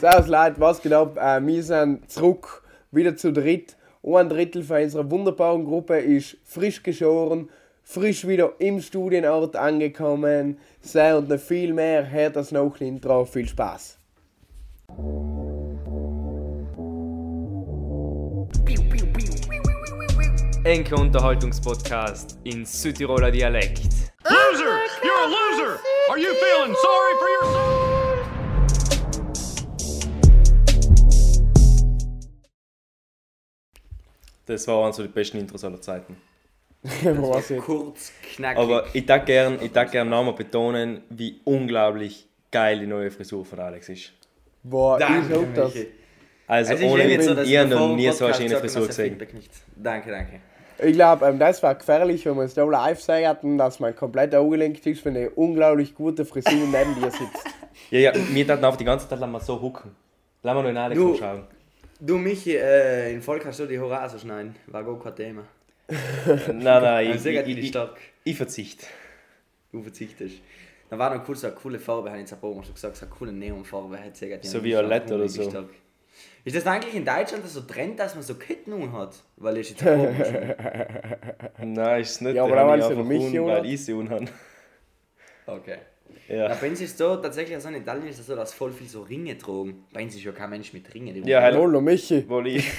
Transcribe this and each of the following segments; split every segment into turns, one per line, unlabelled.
Servus Leute, was geht ab? Äh, wir sind zurück, wieder zu dritt. Ein Drittel von unserer wunderbaren Gruppe ist frisch geschoren, frisch wieder im Studienort angekommen. Sehr und noch viel mehr. Hört das noch Intro. Viel Spaß.
Enke Unterhaltungspodcast in Südtiroler Dialekt.
Loser! You're a loser! Are you feeling sorry for yourself?
Das war eines der besten Intros aller Zeiten.
Kurz, knackig.
Aber ich darf gern, ich darf gern nochmal betonen, wie unglaublich geil die neue Frisur von Alex ist.
Boah, ich
danke,
hab das.
Michi.
Also,
Also ich
ohne
jetzt so,
ihr
ich
noch nie so eine schöne Frisur gesehen.
Danke, danke.
Ich glaube, ähm, das war gefährlich, wenn wir es da live sagen, dass mein kompletter angelenkt ist, wenn eine unglaublich gute Frisur neben dir sitzt.
Ja, ja, wir dachten auf die ganze Zeit mal so hucken. Lass mal noch in Alex
Du-
schauen.
Du, Michi, äh, in Volk hast du die Horaso schneiden. War gar kein Thema.
Nein, nein,
Ich sehe
ich,
die
ich, ich,
stark.
ich verzichte.
Du verzichtest. Da war noch cool, so eine coole Farbe, habe ich jetzt Mal schon gesagt, so eine coole Neonfarbe. hat die
So violett oder so.
stark. Ist das eigentlich in Deutschland so Trend, dass man so Ketten hat? Weil ich jetzt schon-
Nein, ist nicht.
Ja, aber noch
einfach
mich
weil ich sie unhan.
Okay.
Ja.
Ja, bei uns ist so, tatsächlich so in Italien ist es so, dass voll viel so Ringe tragen. Bei uns ist ja kein Mensch mit Ringen.
Ja, hallo.
Hallo Michi.
Wohl ich.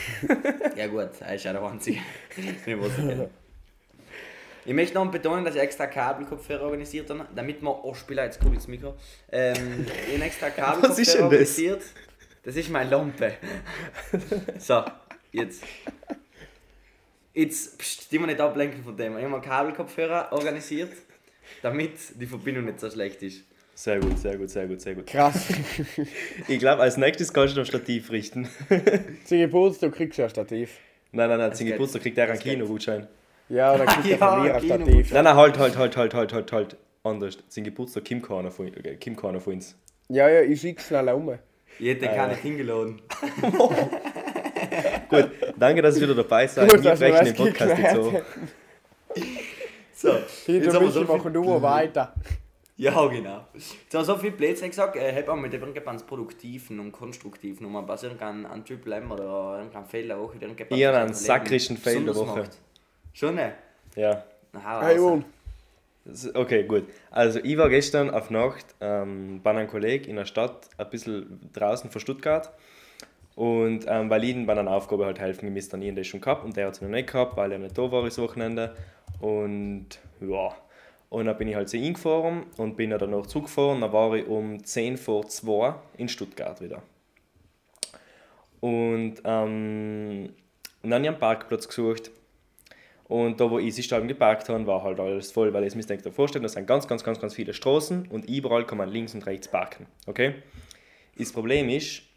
Ja gut, er ist ja der Einzige. Ich möchte noch betonen, dass ich extra Kabelkopfhörer organisiert habe, damit man, oh Spieler, jetzt cool ins Mikro, ähm, ich habe extra
Was ist
Kabelkopfhörer
denn das?
organisiert. Das ist meine Lampe. So, jetzt. Jetzt, pst, die wir nicht ablenken von dem. Ich habe Kabelkopfhörer organisiert, damit die Verbindung nicht so schlecht ist.
Sehr gut, sehr gut, sehr gut, sehr gut.
Krass.
Ich glaube, als nächstes kannst du noch Stativ richten.
Zum Geburtstag kriegst du ein Stativ.
Nein, nein, nein, zum. Geburtstag kriegt er einen. Kinogutschein.
Ja, dann kriegst du
Ja,
von mir ein Stativ.
Nein, nein, halt, halt, halt, halt, halt, halt, halt. Anders. Zum Geburtstag Kim Corner von, äh, Kim Corner von uns.
Ja, ja, ich schick's schnell um.
Ich hätte den gar nicht hingeladen.
Gut, danke, dass ihr wieder dabei seid.
Gut,
Wir brechen den Podcast jetzt so.
So, jetzt haben wir so
machen du weiter.
Ja, genau. Jetzt haben wir so viel Blödsinn gesagt, äh, habe auch mit irgendwas Produktiven und Konstruktiven und man was irgendein ein Triple M oder irgendein Fehler auch wieder irgendwas.
Ich habe
was
einen sakrischen
besonders
Woche.
macht. Schon ne?
Ja.
Hey?
Das- Okay, gut. Also, ich war gestern auf Nacht ähm, bei einem Kollegen in der Stadt, ein bisschen draußen von Stuttgart. Und ähm, weil ich ihm bei einer Aufgabe halt helfen gemisst, dann ich das schon gehabt und der hat es noch nicht gehabt, weil er nicht da war das Wochenende. Und ja, und dann bin ich halt zu ihm gefahren und bin dann noch zurückgefahren. Dann war ich um 10 vor 2 in Stuttgart wieder. Und, ähm, und dann habe ich einen Parkplatz gesucht. Und da, wo ich Stadion geparkt habe, war halt alles voll, weil ich mir denke, vorstellen, das sind ganz, ganz, ganz, ganz viele Straßen und überall kann man links und rechts parken. Okay? Das Problem ist,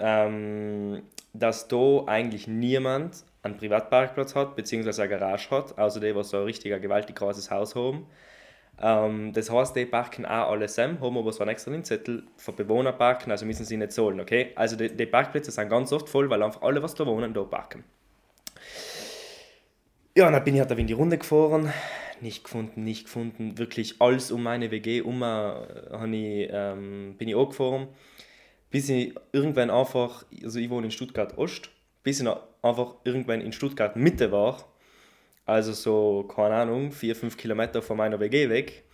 ähm, dass da eigentlich niemand einen Privatparkplatz hat, beziehungsweise eine Garage hat, außer die, was so ein richtiger, gewaltig großes Haus haben. Ähm, das heißt, die parken auch alle zusammen, haben aber so einen extra Zettel für Bewohner parken, also müssen sie nicht zahlen, okay? Also die, die Parkplätze sind ganz oft voll, weil einfach alle, was da wohnen, da parken. Ja, dann bin ich halt in die Runde gefahren, nicht gefunden, nicht gefunden, wirklich alles um meine WG um, äh, ich, ähm, bin ich angefahren, bis ich irgendwann einfach, also ich wohne in Stuttgart Ost, bis ich einfach irgendwann in Stuttgart Mitte war, also so, keine Ahnung, 4-5 Kilometer von meiner WG weg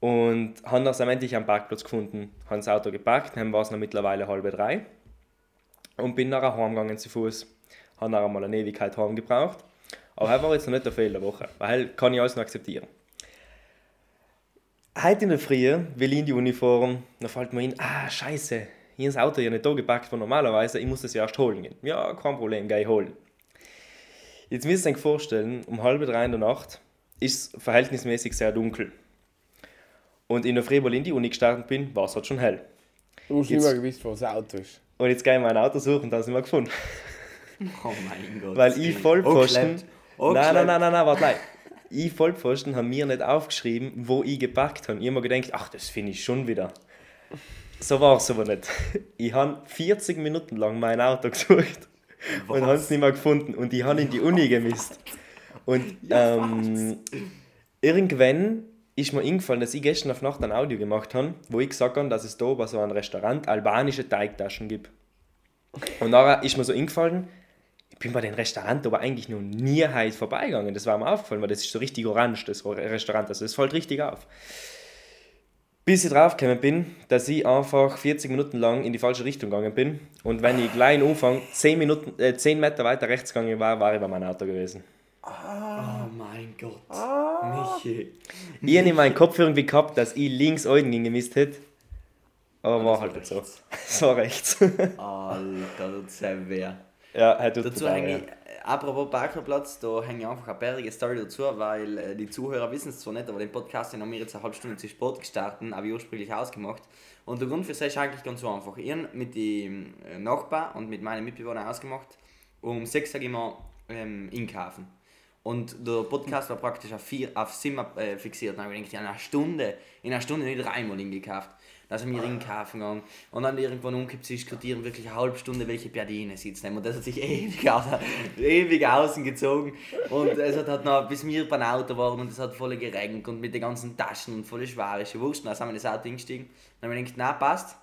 und haben dann endlich einen Parkplatz gefunden, haben das Auto geparkt, dann war es noch mittlerweile halb drei und bin nachher heimgegangen zu Fuß, habe nachher mal eine Ewigkeit heim gebraucht. Aber heute war jetzt noch nicht der Fehler Woche, weil kann ich alles noch akzeptieren. Heute in der Früh will ich in die Uniform, dann fällt mir in, ah, scheiße, hier ist das Auto ja nicht da gepackt, wo normalerweise, ich muss das ja erst holen gehen. Ja, kein Problem, gehe ich holen. Jetzt müsst ihr euch vorstellen, um halb drei in der Nacht ist es verhältnismäßig sehr dunkel. Und in der Früh, wo ich in die Uni gestartet bin, war es halt schon hell.
Du hast
Jetzt-
mehr gewusst, wo das Auto ist.
Und jetzt gehe ich mein Auto suchen und dann sind wir gefunden.
Oh mein Gott.
Weil ich Vollpfosten.
Angeschleppt. Oh,
Nein, nein, nein, nein, nein, warte, nein. Ich Vollpfosten haben mir nicht aufgeschrieben, wo ich gepackt habe. Ich habe mir gedacht, ach, das finde ich schon wieder. So war es aber nicht. Ich habe 40 Minuten lang mein Auto gesucht und habe es nicht mehr gefunden. Und ich habe in die Uni gemisst. Und ähm, irgendwann ist mir eingefallen, dass ich gestern auf Nacht ein Audio gemacht habe, wo ich gesagt habe, dass es da bei so einem Restaurant albanische Teigtaschen gibt. Und nachher ist mir so eingefallen, ich bin bei dem Restaurant aber eigentlich noch nie heute vorbeigegangen. Das war mir aufgefallen, weil das ist so richtig orange, das Restaurant. Also das fällt richtig auf. Bis ich draufgekommen bin, dass ich einfach 40 Minuten lang in die falsche Richtung gegangen bin. Und wenn ich gleich am Anfang 10, Minuten, äh, 10 Meter weiter rechts gegangen war, war ich bei meinem Auto gewesen.
Oh mein Gott. Michi.
Ich habe in meinem Kopf irgendwie gehabt, dass ich links Euden gemisst hätte. Aber war halt nicht so. Es war rechts.
Alter, das ist
ja, hat tut
Dazu
total
hänge
weh.
ich, äh, apropos Parkplatz, da hänge ich einfach eine bärige Story dazu, weil äh, die Zuhörer wissen es zwar nicht, aber den Podcast den haben wir jetzt eine halbe Stunde zu Sport gestartet, habe ich ursprünglich ausgemacht. Und der Grund für das ist eigentlich ganz so einfach. Ich habe mit dem äh, Nachbar und mit meinen Mitbewohnern ausgemacht, um 6 Uhr gehen wir ähm, einkaufen. Und der Podcast war praktisch auf, vier, auf sieben äh, fixiert. Dann habe ich gedacht, in einer Stunde, in einer Stunde nicht dreimal hingekauft. Dann sind wir einkaufen gegangen und dann irgendwann umgekippt zu diskutieren, wirklich eine halbe Stunde, welche Piadine sitzt. Und das hat sich ewig, ewig außen gezogen. Und es hat halt noch, bis wir beim Auto waren und es hat voll geregnet und mit den ganzen Taschen und voll schwarische Wurst. Dann sind wir in das Auto eingestiegen. Dann habe ich gedacht, na passt.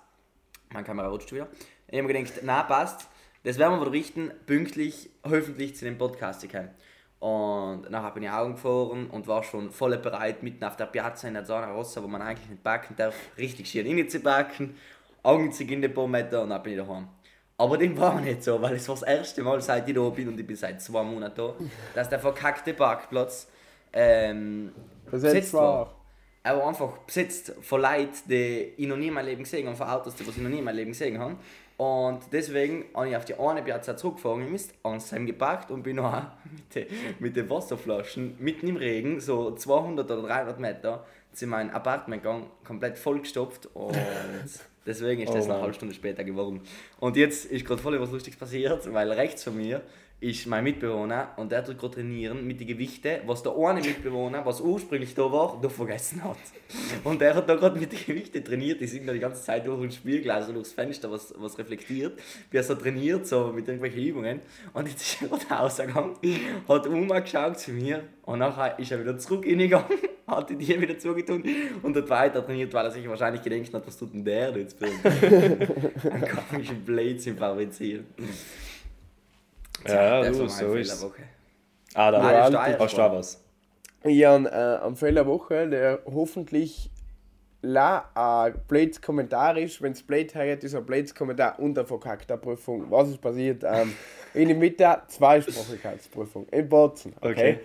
Meine Kamera rutscht wieder. Ich habe gedacht, na passt. Das werden wir wohl richten, pünktlich, hoffentlich zu dem Podcast zu kommen. Und nachher bin ich Augen gefahren und war schon voll bereit, mitten auf der Piazza in der Zona Rossa, wo man eigentlich nicht backen darf, richtig schön rein zu backen, Augen zu gehen, ein paar Meter und dann bin ich daheim. Aber dem war nicht so, weil es war das erste Mal, seit ich da bin und ich bin seit zwei Monaten da, dass der verkackte Parkplatz ähm,
Besetzt war.
Er war einfach besetzt von Leuten, die ich noch nie in meinem Leben gesehen habe, von Autos, die ich noch nie in meinem Leben gesehen habe. Und deswegen habe ich auf die eine Piazza zurückgefahren, ich Mist, Ansheim und bin noch mit den mit den Wasserflaschen mitten im Regen, so 200 oder 300 Meter, zu meinem Apartment gegangen, komplett vollgestopft und deswegen ist das
Oh
eine halbe Stunde später geworden. Und jetzt ist gerade voll was Lustiges passiert, weil rechts von mir ist mein Mitbewohner und der tut gerade trainieren mit den Gewichten, was der eine Mitbewohner, was ursprünglich da war, da vergessen hat. Und der hat da gerade mit den Gewichten trainiert, die sind da die ganze Zeit durch ein Spielglas und durchs Fenster, was, was reflektiert, wie er so trainiert, so mit irgendwelchen Übungen. Und jetzt ist er gerade rausgegangen, hat umgeschaut zu mir und nachher ist er wieder zurück reingegangen, hat die Tür wieder zugetun und hat weiter trainiert, weil er sich wahrscheinlich gedacht hat, was tut denn der jetzt für einen komischen Blödsinn fabrizieren.
Ja, du, so ist. Ah, da
Nein, ist
hast du auch was.
Ich habe äh, am Fehler Woche, der hoffentlich la ein blödes Kommentar ist. Wenn es blöd heißt, ist ein blödes Kommentar und eine verkackte Prüfung. Was ist passiert? Ähm, in der Mitte Zweisprachigkeitsprüfung in Bozen. Okay.
Okay.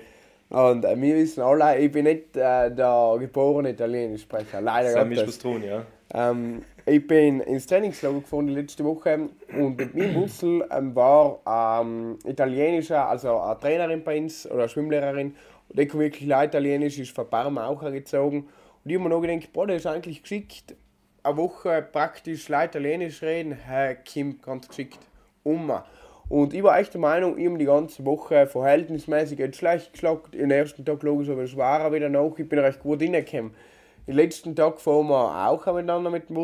Und äh, wir wissen alle, ich bin nicht äh, der geborene Italienischsprecher. Leider
Sam
Gottes.
tun, ja.
Ähm, ich bin ins Trainingslager gefahren letzte Woche und mit mir im Bussel ähm, war ähm, italienischer, also eine Trainerin bei uns oder eine Schwimmlehrerin und die kann wirklich leid Italienisch, ist von Parma auch hergezogen und ich habe mir noch gedacht, boah, das ist eigentlich geschickt, eine Woche praktisch Italienisch reden, hey, Kim, ganz geschickt, Oma. Und ich war echt der Meinung, ich habe die ganze Woche verhältnismäßig jetzt schlecht geschlagen. Den ersten Tag logisch, aber es war wieder noch. Ich bin recht gut reingekommen. Den letzten Tag fahren wir auch miteinander mit dem.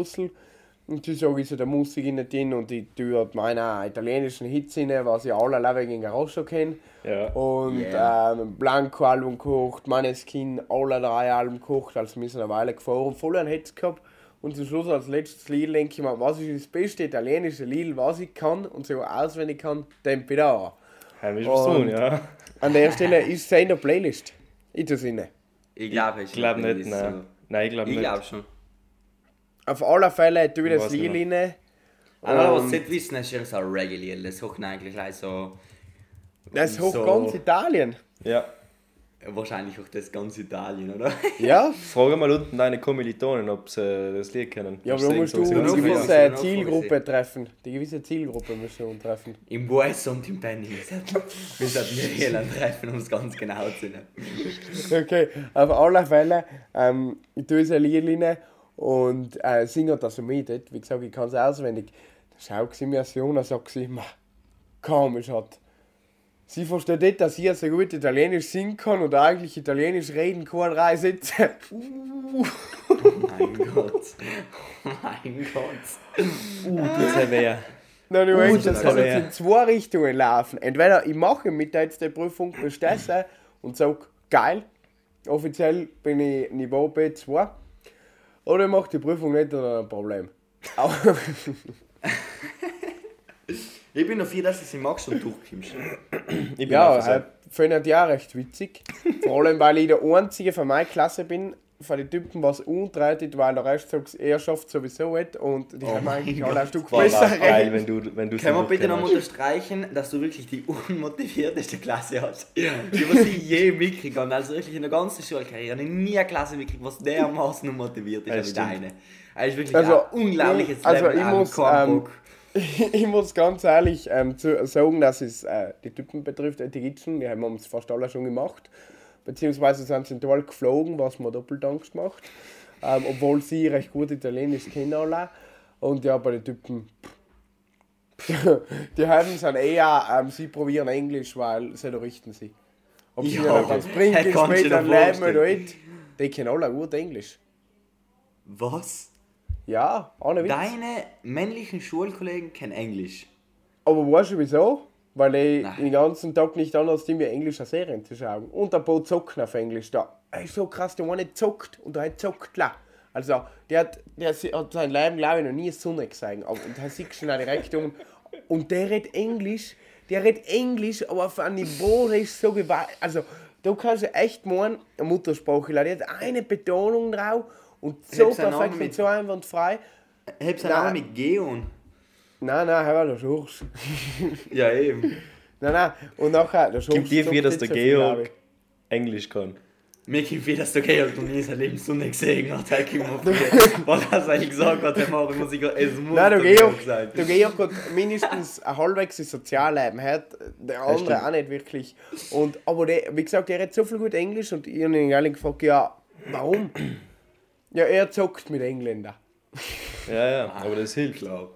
Und sie sagen, so, da muss ich nicht hin und ich tue dort meine italienischen Hits rein, was ich alle alle wegen Garoscho kenne.
Ja.
Und
Yeah.
ähm, Blanco-Album gekocht, Maneskin, alle drei Alben gekocht, also wir sind eine Weile gefahren, voll einen Hits gehabt. Und zum Schluss als letztes Lied denke ich mir, was ist das beste italienische Lied, was ich kann und sogar auswendig kann, Tempi da.
Heim ist was tun,
Und-
ja.
An der Stelle ist es in der Playlist. Ich tue es rein.
Ich glaube,
Ich glaube nicht, nein. Nein, ich glaube
Ich
nicht.
glaube schon.
Auf alle Fälle tue ich das
Weiß nicht
Lied rein.
Aber was Sie nicht wissen, ist ja so ein Reggae-Lied. Das hoch eigentlich gleich so.
Das hoch
So.
ganz Italien.
Ja.
Wahrscheinlich auch das ganze Italien, oder?
Ja,
Frage mal unten deine Kommilitonen, ob sie das Lied kennen.
ja aber du musst du eine
singen.
genau.
gewisse
Ja,
Zielgruppe
vorgesehen.
treffen. Die gewisse Zielgruppe musst du treffen.
Im Wes und im Penny. Wir sollten wir Irland treffen, um es ganz genau zu nehmen.
Okay, auf alle Fälle, ähm, ich tue es ein Lied rein und äh, singe das mit. Wie gesagt, ich kann es auswendig. Da sie mir so an und sagt sie immer, komisch hat. Sie versteht nicht, dass ich so gut Italienisch singen kann und eigentlich Italienisch reden kann, drei Sätze.
Mein Gott. Mein Gott.
Uh, das ist wer.
Nein, du weißt, das kann jetzt in zwei Richtungen laufen. Entweder ich mache mit der jetzt die Prüfung, bestehe und sage, geil, Offiziell bin ich Niveau B2. Oder ich mache die Prüfung nicht, dann ein Problem.
Ich bin dafür, dass du sie magst und durchkommst.
Ich bin
ja, finde ich ja recht witzig. Vor allem, weil ich der Einzige von meiner Klasse bin, von den Typen, was untreitet, weil der Rest sagt, er schafft sowieso nicht und die haben eigentlich alle ein Stück besser.
geil, wenn du, wenn du
Können wir bitte noch unterstreichen, dass du wirklich die unmotivierteste Klasse hast, die was ich je mitgekriegt habe. Also wirklich in der ganzen Schulkarriere habe ich nie eine Klasse mitgekriegt, was dermaßen unmotiviert ist
Ja,
wie deine. Also ist wirklich
Also,
ein unglaubliches
ich- also
Level
ich muss,
Kornbock.
ich muss ganz ehrlich ähm, zu, sagen, dass es äh, die Typen betrifft, äh, die Gitschen, die haben uns fast alle schon gemacht. Beziehungsweise sind sie Tor geflogen, was mir doppelt Angst macht. Ähm, obwohl sie recht gut Italienisch kennen alle. Und ja, bei den Typen. die haben sind eher, ähm, sie probieren Englisch, weil sie da richten sie. Ob sie
Ja,
das bringt, später leben oder nicht. Die kennen alle gut Englisch.
Was?
Ja, ohne Witz.
Deine männlichen Schulkollegen kennen Englisch.
Aber weißt du wieso? Weil ich
Nein.
den ganzen Tag nicht anders tue, wie englische Serien zu schauen. Und ein paar zocken auf Englisch da. Ey, so krass, der eine zockt und der zockt la. Also, der hat, der hat sein Leben, glaube ich, noch nie Sonne gesehen. Aber, und er sieht schon direkt um. Und der redet Englisch, der redet Englisch, aber auf einem Niveau, der ist so gewalt. Also, da kannst du echt meinen, ein Muttersprachler, der hat eine Betonung drauf und so perfekt und
mit-
so einwandfrei.
Hebst einen
Nein.
Namen mit Geon.
Nein, nein, hör mal, das Schurz.
Ja, eben.
Nein, nein, und nachher, der Schurz.
Gibt dir viel, dass
nicht
der
so viel,
Georg Englisch kann.
Mir gibt viel, dass der Georg noch nie sein Leben Sonne gesehen hat. Er kommt auf die- Was er eigentlich gesagt hat, er macht, muss ich es muss
Nein, der
der
Georg,
sein.
der Georg hat mindestens ein halbwegs Sozialleben. Er hat der andere auch nicht wirklich. Und, aber der, wie gesagt, er hat so viel gut Englisch und ich habe ihn ehrlich gefragt, ja, warum? Ja, er zockt mit Engländern.
Ja, ja, aber das hilft.
Aber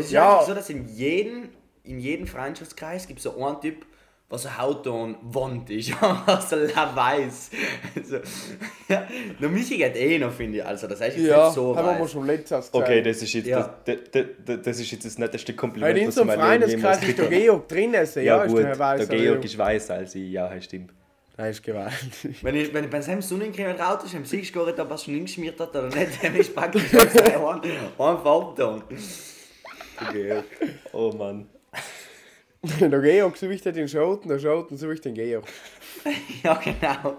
es ist
Ja.
so, dass in jedem, in jedem Freundschaftskreis gibt es so einen Typ, was ein Hautton Wand ist, was er weiß. Also, ja, der Michi geht eh noch, finde ich. Also, das heißt jetzt
Ja,
nicht so
haben wir
weiß.
schon letztes
Okay, das ist jetzt,
Ja.
das, das, das, das ist jetzt das netteste
Weil
Kompliment,
in
was
so
ich
einem
in
Freundeskreis ist der. Georg drin. Also,
Ja,
ja, ist
gut,
der Herr Weiss,
der Georg ist weiß als ich, ja, stimmt.
Das ist gewaltig.
Wenn ich, wenn ich bei seinem Sonnencreme drauf ist, im Sieg gehört habe, was schon hingeschmiert hat oder nicht, dann ist praktisch ein, ein Farbton.
Okay. Oh Mann.
der Georg sucht den Schoten, der Schoten sucht den Georg.
Ja, genau.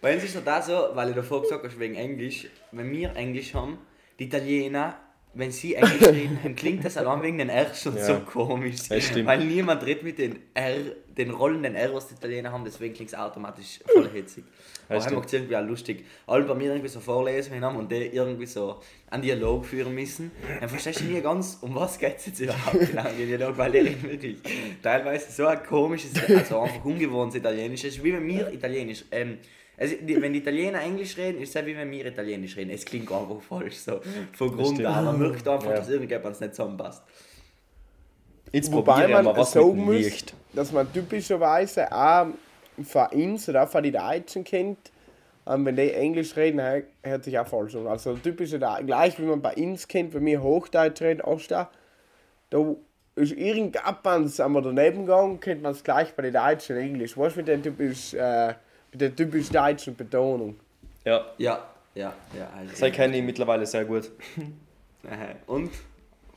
Bei uns ist es da so, weil ich davor gesagt habe, wegen Englisch, wenn wir Englisch haben, die Italiener, wenn sie Englisch reden, dann klingt das allein wegen den R schon
Ja.
so komisch. Weil niemand redet mit den R, den rollenden R, was die Italiener haben, deswegen klingt es automatisch voll hitzig. Aber macht es irgendwie auch lustig. Alle bei mir irgendwie so Vorlesungen haben und die irgendwie so einen Dialog führen müssen, dann verstehst du nie ganz, um was geht es jetzt überhaupt genau in Dialog, weil die reden wirklich teilweise so ein komisches, also einfach ungewohntes Italienisch. Ist wie wenn wir Italienisch, ähm, also wenn die Italiener Englisch reden, ist es wie wenn wir Italienisch reden. Es klingt einfach falsch, so von Grund an. Man merkt einfach,
Ja.
dass irgendjemand nicht zusammenpasst.
Jetzt
Wobei man
mal was
sagen
dem
muss,
Licht.
dass man typischerweise auch von uns oder auch von den Deutschen kennt, ähm, wenn die Englisch reden, hör- hört sich auch falsch an. Also typische, Da- gleich wie man bei uns kennt, wenn wir Hochdeutsch reden, Osta, da ist irgendwas einmal daneben gegangen, kennt man es gleich bei den Deutschen Englisch. Du, mit der typisch, äh, der typisch deutschen Betonung.
Ja,
Ja, ja, ja. Also,
das kenne ich mittlerweile sehr gut.
Und?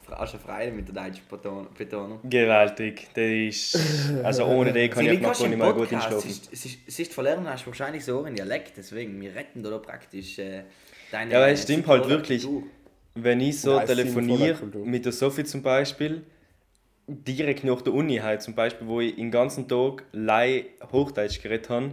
Auch schon Freude mit der deutschen Beton- Betonung.
Gewaltig. Das ist. Also ohne den kann ich auch noch nicht mal gut einschlafen.
Es ist, es ist, es ist verlernen hast du wahrscheinlich so einen Dialekt, deswegen, wir retten da praktisch äh, deine...
Ja, es stimmt halt
Kultur.
wirklich. Wenn ich so telefoniere
Kultur.
mit der Sophie zum Beispiel, direkt nach der Uni halt zum Beispiel, wo ich den ganzen Tag lei Hochdeutsch geredet habe,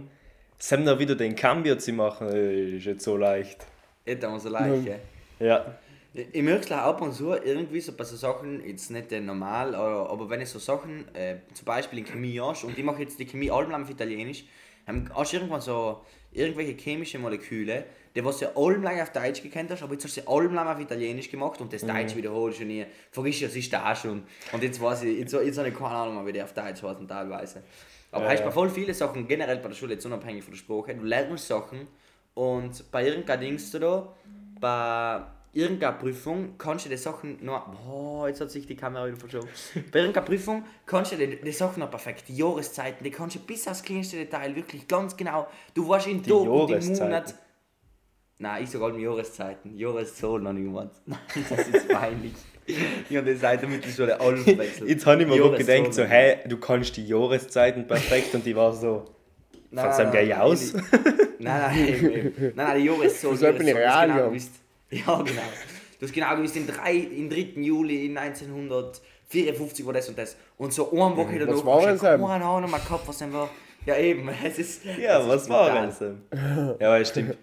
sind da wieder den Cambio zu machen, ist jetzt so leicht.
Hätte man so leicht, gell?
Ja,
Ich es ab und zu irgendwie so bei so Sachen, jetzt nicht normal, aber, aber wenn ich so Sachen, äh, zum Beispiel in Chemie hast und ich mache jetzt die Chemie allem auf Italienisch, hast du irgendwann so irgendwelche chemische Moleküle, die was du allem auf Deutsch gekannt hast, aber jetzt hast du sie allem auf Italienisch gemacht und das Deutsch wiederholst du nie. Vergiss es ist da schon. Und jetzt weiß ich, jetzt, jetzt habe ich keine Ahnung mehr, wie die auf Deutsch heißen teilweise. Aber
Ja, ja.
bei voll viele Sachen, generell bei der Schule, jetzt unabhängig von der Sprache, du lernst Sachen und bei irgendeinem Dings du da, bei irgendeiner Prüfung kannst du die Sachen noch. Oh, jetzt hat sich die Kamera wieder verschoben. Bei irgendeiner Prüfung kannst du die, die Sachen noch perfekt. Die Jahreszeiten, die kannst du bis aufs kleinste Detail wirklich ganz genau. Du weißt in Tag und im. Monat. Nein, ich sag allem Jahreszeiten. Jahreszahlen noch nicht gemeint. Nein, das ist peinlich. Ich habe die Seite mittlerweile alles wechselt.
Jetzt habe ich mir gedacht, so, hey, du kannst die Jahreszeiten perfekt und die war so,
Nein,
fängst du gleich aus?
Nein, nein, eben, eben. nein, nein, die.
Das hat mich
Jahreszahlen,
real,
genau
ja.
gewusst. Ja, genau. Du hast genau gewusst, im, 3, im 3. Juli 1954 war das und das. Und so eine Woche danach
was war denn so?
keine Ahnung mehr gehabt, was denn war. Ja, eben, es ist.
Ja,
es
was war das? Ja, stimmt.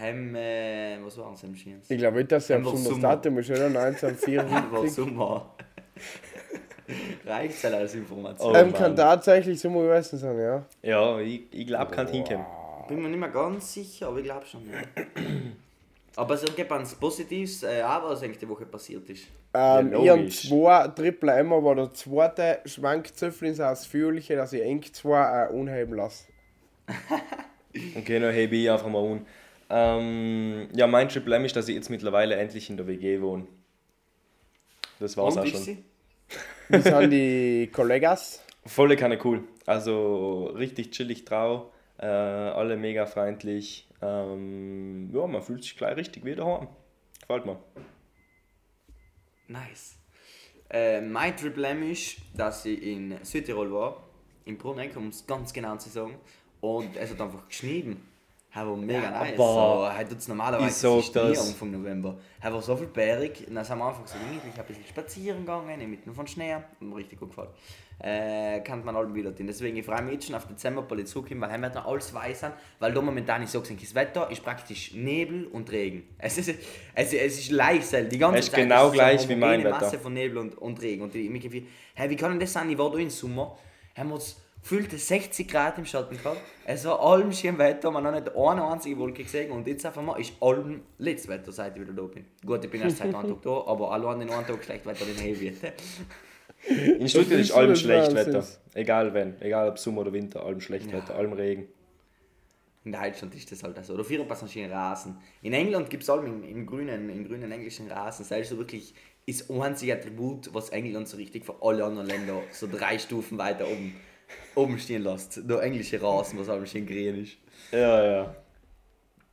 Ähm, äh, was war es am Schiens?
Ich glaube nicht, dass er ein besonderes
Sommer.
Datum ist, oder? 1954.
War Sommer. Reicht halt als Information.
Oh.
ähm, kann tatsächlich Sommer gewesen sein, ja.
Ja, ich, ich glaube, kann hinkommen.
Bin mir nicht mehr ganz sicher, aber ich glaube schon. Ja. aber es gibt eins Positives, äh, auch was eigentlich die Woche passiert ist.
Ähm,
Ja,
ich habe zwei Triple M, aber der zweite Schwankzöpfel ist ausführliche, dass ich eng zwei äh, unheben lasse.
Okay, dann hebe ich einfach mal un. Ähm, ja, mein Triple M ist, dass ich jetzt mittlerweile endlich in der WG wohne. Das war's
Und
auch schon.
sie?
Wie sind die Kollegas?
Volle Kanne cool. Also richtig chillig trau. Äh, alle mega freundlich. Ähm, ja, man fühlt sich gleich richtig wieder daheim. Gefällt mir.
Nice. Äh, mein Triple M ist, dass ich in Südtirol war, in Bruneck, um es ganz genau zu sagen. Und es hat einfach geschnitten. Er war mega nice.
aber
So, er tut es normalerweise es ist
das.
Anfang November. Er war so viel berg. Und dann sind wir einfach so gemütlich ein bisschen spazieren gegangen, inmitten von Schnee. Hat mir richtig gut gefallen. Äh, kann man alle wieder tun. Deswegen ich freue mich jetzt schon auf Dezember, weil ich zurückkomme, weil wird noch alles weiß sein. Weil da momentan, ich sage das Wetter ist praktisch Nebel und Regen. Es ist, es, es ist leise, die ganze
Es ist
Zeit.
genau
so
gleich
eine
wie mein Wetter.
Masse von Nebel und, und Regen. Und ich mich hey, wie kann denn das sein? Ich war da im Sommer, haben wir uns gefühlte 60 Grad im Schatten gehabt. Es war allem schön Wetter, man hat nicht eine einzige Wolke gesehen. Und jetzt auf einmal ist allem letztes Wetter, seit ich wieder da bin. Gut, ich bin erst seit einem Tag da, aber allein den einen Tag schlecht Wetter, den hell wird.
In Stuttgart
ist
ist allem schlecht. Wetter. Egal wenn. Egal ob Sommer oder Winter, allem schlecht Wetter, allem Regen.
In Deutschland ist das halt so. Oder vier passen schön Rasen. In England gibt es allem in, in, grünen, in grünen englischen Rasen. Das ist so wirklich das einzige Attribut, was England so richtig für alle anderen Länder so drei Stufen weiter oben, oben stehen lässt. Der englische Rasen, was allem schön grün ist.
Ja, ja.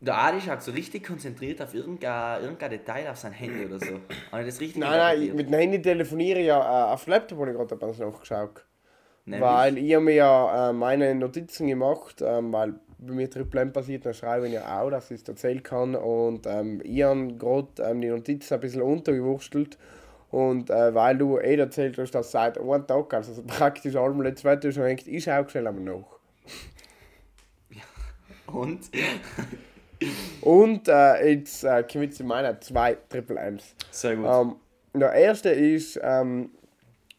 Der Adi ist halt so richtig konzentriert auf irgendein, irgendein Detail auf sein Handy oder so. Habe ich das richtig
Nein, nein, ich, mit dem Handy telefoniere ich ja äh, auf Laptop, habe ich gerade ein nachgeschaut.
Nämlich?
Weil ich habe mir ja äh, meine Notizen gemacht, ähm, weil bei mir Triple M passiert, dann schreibe ich ja auch, dass ich es erzählen kann. Und ähm, ich habe gerade ähm, die Notizen ein bisschen untergewurstelt. Und äh, weil du eh erzählt hast, dass seit einem Tag, also praktisch allem letztes Wetter schon denkt, ich schaue schnell einmal nach.
Und?
Und äh, jetzt äh, kommen wir zu meinen zwei Triple M's.
Sehr gut.
Ähm, der erste ist, ähm,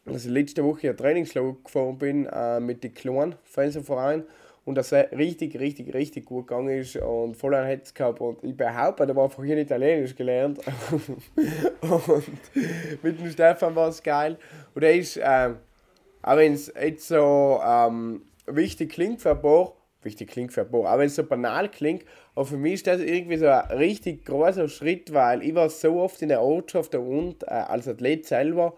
dass ich letzte Woche ein Trainingslager gefahren bin äh, mit den kleinen Fensterverein und das richtig, richtig, richtig gut gegangen ist und voll ein Hetz gehabt und ich behaupte, da war einfach hier Italienisch gelernt. Und mit dem Stefan war es geil. Und er ist, ähm, auch wenn es jetzt so ähm, wichtig klingt für ein paar, wichtig klingt für ein paar, auch wenn es so banal klingt, aber für mich ist das irgendwie so ein richtig großer Schritt, weil ich war so oft in der Ortschaft und äh, als Athlet selber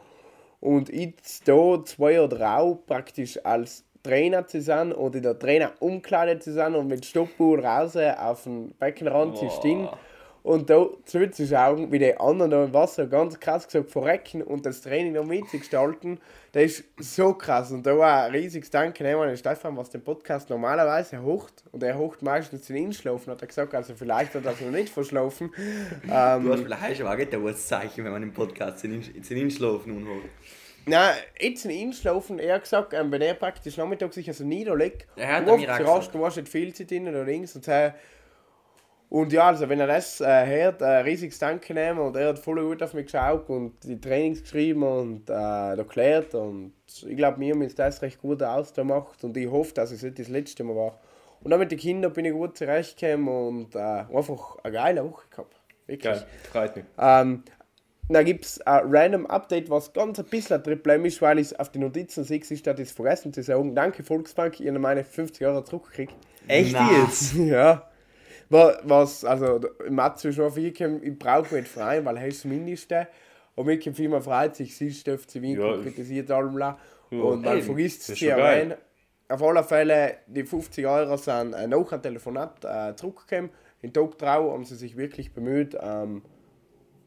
und jetzt da zwei Jahre drauf praktisch als Trainer zu sein und in der Trainerumkleide zu sein und mit Stoppuhr raus auf den Beckenrand zu stehen und da zuzuschauen, wie die anderen da im Wasser ganz krass gesagt verrecken und das Training noch mitzugestalten, das ist so krass. Und da war ein riesiges Danke an den Stefan, was den Podcast normalerweise hocht. Und er hocht meistens den Inschlafen, hat er gesagt, also vielleicht hat er es noch nicht verschlafen.
Du hast
Ähm,
vielleicht schon auch ein Zeichen, wenn man im Podcast den Inschlafen unholt.
Nein, jetzt ein Inschlafen, er hat gesagt, ähm, wenn er praktisch nachmittags sich also niederlegt,
hat er
oft raus,
gesagt.
du hast nicht viel Zeit drin oder links und so. Und ja, also wenn er das äh, hört, äh, riesiges Danke nehmen und er hat voll gut auf mich geschaut und die Trainings geschrieben und äh, erklärt und ich glaube, mir haben das recht gut ausgemacht und ich hoffe, dass es nicht das letzte Mal war. Und auch mit den Kindern bin ich gut zurechtgekommen und äh, einfach eine geile Woche gehabt. Wirklich.
Geil, freut mich.
Ähm, dann gibt es ein random Update, was ganz ein bisschen ein Problem ist, weil ich es auf die Notizen sehe, statt es vergessen zu sagen. Danke Volksbank, ihr habt meine 50 Euro zurückgekriegt.
Echt
Na.
jetzt?
ja. Wa- Was, also, der- Matze ist noch viel, ich brauche nicht frei, weil er ist das Mindeste. Und mir kommt viel mehr Freizeit, siehst du, FC Wien
Ja.
kritisiert allem la. Und man vergisst
Das schon geil.
erwähnen. Auf alle Fälle, die 50 Euro sind äh, nach einem Telefonat äh, zurückgekommen. In Tagtrau haben sie sich wirklich bemüht. Ähm,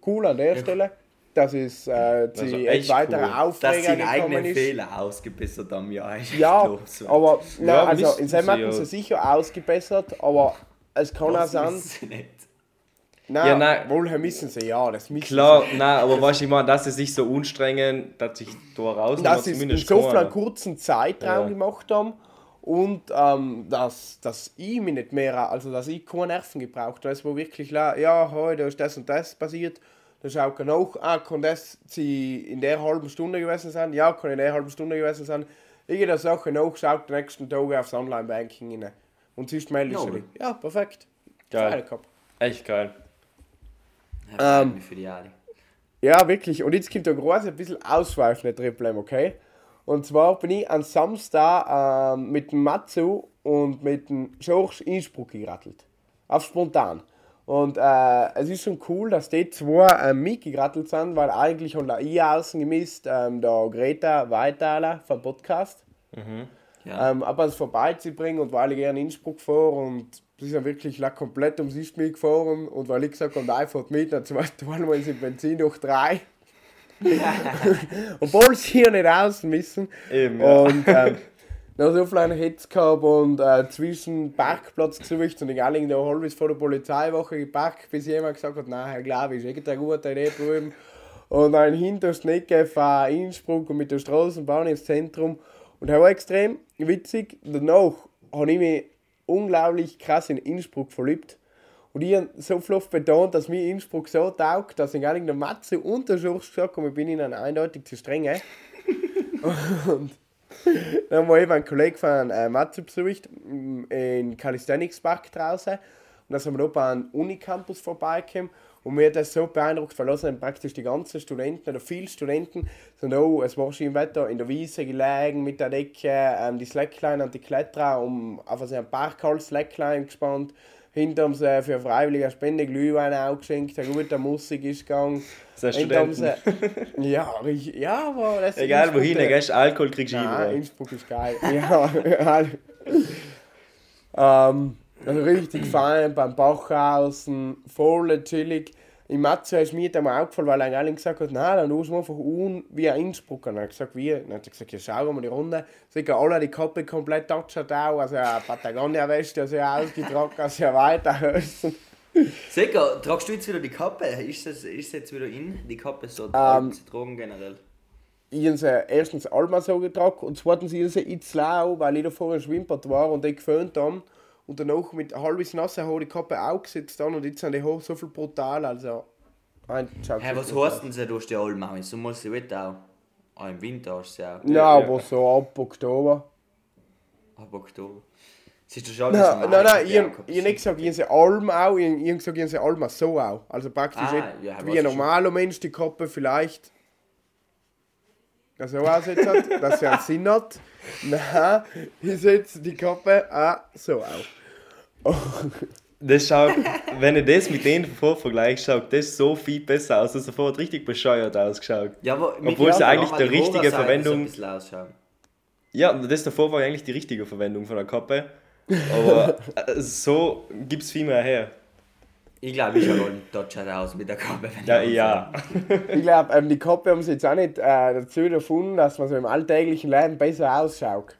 cool an der Stelle, dass es äh, zu
Also
jetzt
echt
weitere
cool.
Dass
Aufreger
sie einen
gekommen
eigenen
ist.
Fehler ausgebessert haben, ja. ist
Ja,
los.
aber nein,
Ja,
also in seinem
sie
hatten
ja.
sie sicher ausgebessert, aber es kann auch
Das
sein,
wissen sie nicht.
nein,
Ja, nein.
wohl müssen sie, ja, das müssen
Klar, nein, aber weißt du, ich meine, dass sie sich so anstrengen, dass sich da raus
sie. Dass sie in so einem kurzen Zeitraum
Ja.
gemacht haben und ähm, dass, dass ich mich nicht mehr, also dass ich keine Nerven gebraucht habe, es war wirklich, ja, heute ist das und das passiert, dann schaut ich nach, ah, kann das sie in der halben Stunde gewesen sein, ja, kann in der halben Stunde gewesen sein, irgendeine Sache nach, schaut den nächsten Tag aufs Online-Banking rein und siehst melde ich
Nobel.
dich. Ja, perfekt.
Geil. Echt geil.
Ähm, für die Ali.
Ja, wirklich. Und jetzt kommt der große, ein bisschen ausschweifende Triple okay? Und zwar bin ich am Samstag ähm, mit dem Matsu und mit dem George Innsbruck gerattelt. Auf spontan. Und äh, es ist schon cool, dass die zwei äh, mitgerattelt sind, weil eigentlich haben da ich außen gemisst, ähm, der Greta Weithaler vom Podcast.
Ja.
Ähm, ab ans vorbeizubringen und weil ich gerne in Innsbruck fahre und sie sind wirklich la komplett um sich mitgefahren und weil ich gesagt habe, nein, fährt mit, dann zweite Mal mal sind Benzin durch drei. Obwohl sie hier nicht außen müssen.
Eben, ja.
Und ähm, noch so einen Hetz gehabt und äh, zwischen Parkplatz gesucht und ich alle da halbwegs vor der Polizeiwoche geparkt, bis jemand gesagt hat, nein, Glaube, ist echt eine gute Idee drüben. Und dann hinterst Ecke von Innsbruck und mit der Straßenbahn ins Zentrum. Und er war extrem witzig. Danach habe ich mich unglaublich krass in Innsbruck verliebt. Und ich habe so oft betont, dass mir Innsbruck so taugt, dass ich gar nicht der Matze und der Schurz gesagt habe, ich bin ihnen eindeutig zu streng. und dann haben wir eben einen Kollegen von äh, Matze besucht, m, in Calisthenics Park draußen. Und dann sind wir da an Unicampus vorbeigekommen. Und mir hat das so beeindruckt, weil sind praktisch die ganzen Studenten, oder viele Studenten, sind auch, es war schon im Wetter, in der Wiese gelegen, mit der Decke, ähm, die Slackline und die Kletterer, um einfach so ein Parkhals Slackline gespannt. Hinter haben sie für freiwillige Spende Glühwein auch geschenkt, eine gute Musik ist gegangen.
Das Studenten.
sie, ja, richtig, ja, aber das
Egal
Innsbruck,
wohin, gehst, Alkohol kriegst du überall.
Innsbruck ist geil. ja, ja. ähm, also richtig fein beim Bachhausen, voll chillig. Im Matze ist mir dann aufgefallen, weil er eigentlich gesagt hat, nein, dann muss man einfach un wie ein Innsbruck. Und dann hat er gesagt, wie? Dann hat er gesagt, ja, schauen wir mal die Runde. Sicher alle die Kappe komplett touched auch, also eine Patagonia-Weste, also ausgetragen, also weiter.
Sicher, tragst du jetzt wieder die Kappe? Ist das, ist jetzt wieder in, die Kappe so
Ähm,
zu tragen generell?
ich habe sie erstens einmal so getragen und zweitens ich habe sie in Zlau, weil ich da vorher schwimpert war und die geföhnt haben. Und danach mit halbwegs nasse habe ich die Kappe aufgesetzt dann und jetzt sind die Haare so viel brutal, also... Ein, schaut
Hey,
so
was heißt denn sie durch die Alm? So muss sie Wetter auch. Ah, im Winter hast du sie auch.
Nein, aber so ab Oktober.
Ab Oktober. Es ist doch schon
Nein, nein, nein, ich habe ich hab nicht gesagt, ich habe Alm auch, ich habe gesagt, ich Alm so auch. Also praktisch
Ah,
nicht
ja,
wie ein
ich schon.
normaler Mensch die Kappe vielleicht so aussieht, hat, dass sie einen Sinn hat. Nein, ich setze die Kappe auch so auf.
Das schaut, wenn ich das mit denen davor vergleiche, schaut das so viel besser aus. Das davor hat richtig bescheuert ausgeschaut.
Ja, aber
Obwohl es
ja
eigentlich die richtige
So
Verwendung-
ein bisschen ausschauen.
Ja, das davor war eigentlich die richtige Verwendung von der Kappe. Aber äh, so gibt es viel mehr her.
Ich glaube, ich habe dort aus mit der Kappe.
Ja,
ich
ja.
Ich glaube, ähm, die Kappe haben sie jetzt auch nicht äh, dazu erfunden, dass man so im alltäglichen Leben besser ausschaut.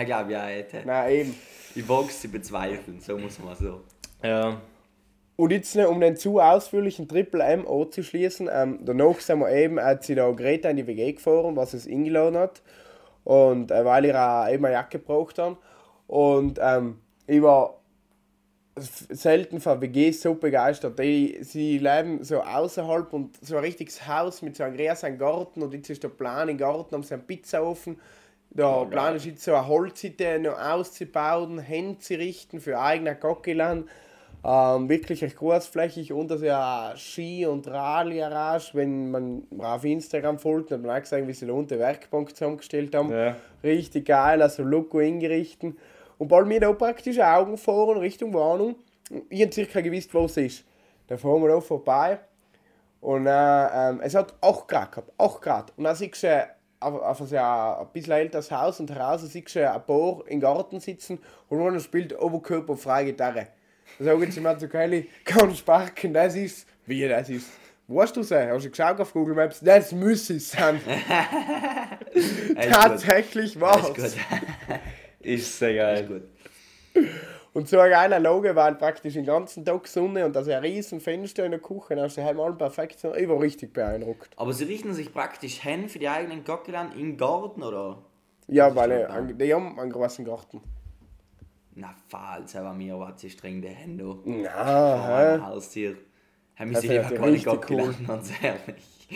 Ich glaube, ja, hätte.
Nein, eben.
Ich wage sie bezweifeln, so muss man so.
Ja,
Und jetzt, ne, um den zu ausführlichen Triple M anzuschließen, ähm, danach sind wir eben, hat sie da Greta in die WG gefahren, was es eingeladen hat. Und äh, weil ihr auch eben eine Jacke gebraucht haben. Und ähm, ich war selten von WG so begeistert. Die, sie leben so außerhalb und so ein richtiges Haus mit so einem riesigen Garten und jetzt ist der Plan im Garten, haben sie einen Pizzaofen. Der Plan ist jetzt so eine Holzhütte noch auszubauen, Hände zu richten für eigene Gockeland. Ähm, wirklich recht großflächig und also ja Ski- und Rallye-Garage, wenn man auf Instagram folgt, hat man auch gesehen, wie sie da unten Werkbank zusammengestellt haben.
Ja.
Richtig geil, also Loco eingerichtet. Und bald mir da praktisch Augen fahren Richtung Warnung. ich habe circa gewusst, wo es ist. Dann fahren wir da vorbei und äh, ähm, es hat 8 Grad gehabt, 8 Grad. Und dann siehst du auf, ein, ein bisschen älteres Haus und draußen siehst du ein paar im Garten sitzen und einer spielt oberkörperfreie Gitarre. Da sagen sie mir zu Kelly, kannst parken, das ist, wie das ist. Weißt du es? Hast du geschaut auf Google Maps? Das muss es sein. Tatsächlich war
gut.
Ist sehr geil.
Gut.
Und so eine geile Lage war halt praktisch den ganzen Tag Sonne und das ein riesen Fenster in der Küche. Da hast du halt mal perfekt. so- Ich war richtig beeindruckt.
Aber sie richten sich praktisch hin für die eigenen Gockelan im Garten, oder?
Ja, weil an- die haben einen großen Garten.
Na, falls, aber mir war zu streng der Hände.
Na,
Ein Haustier. Haben sie
wär
lieber keine Gockelan, ganz ehrlich.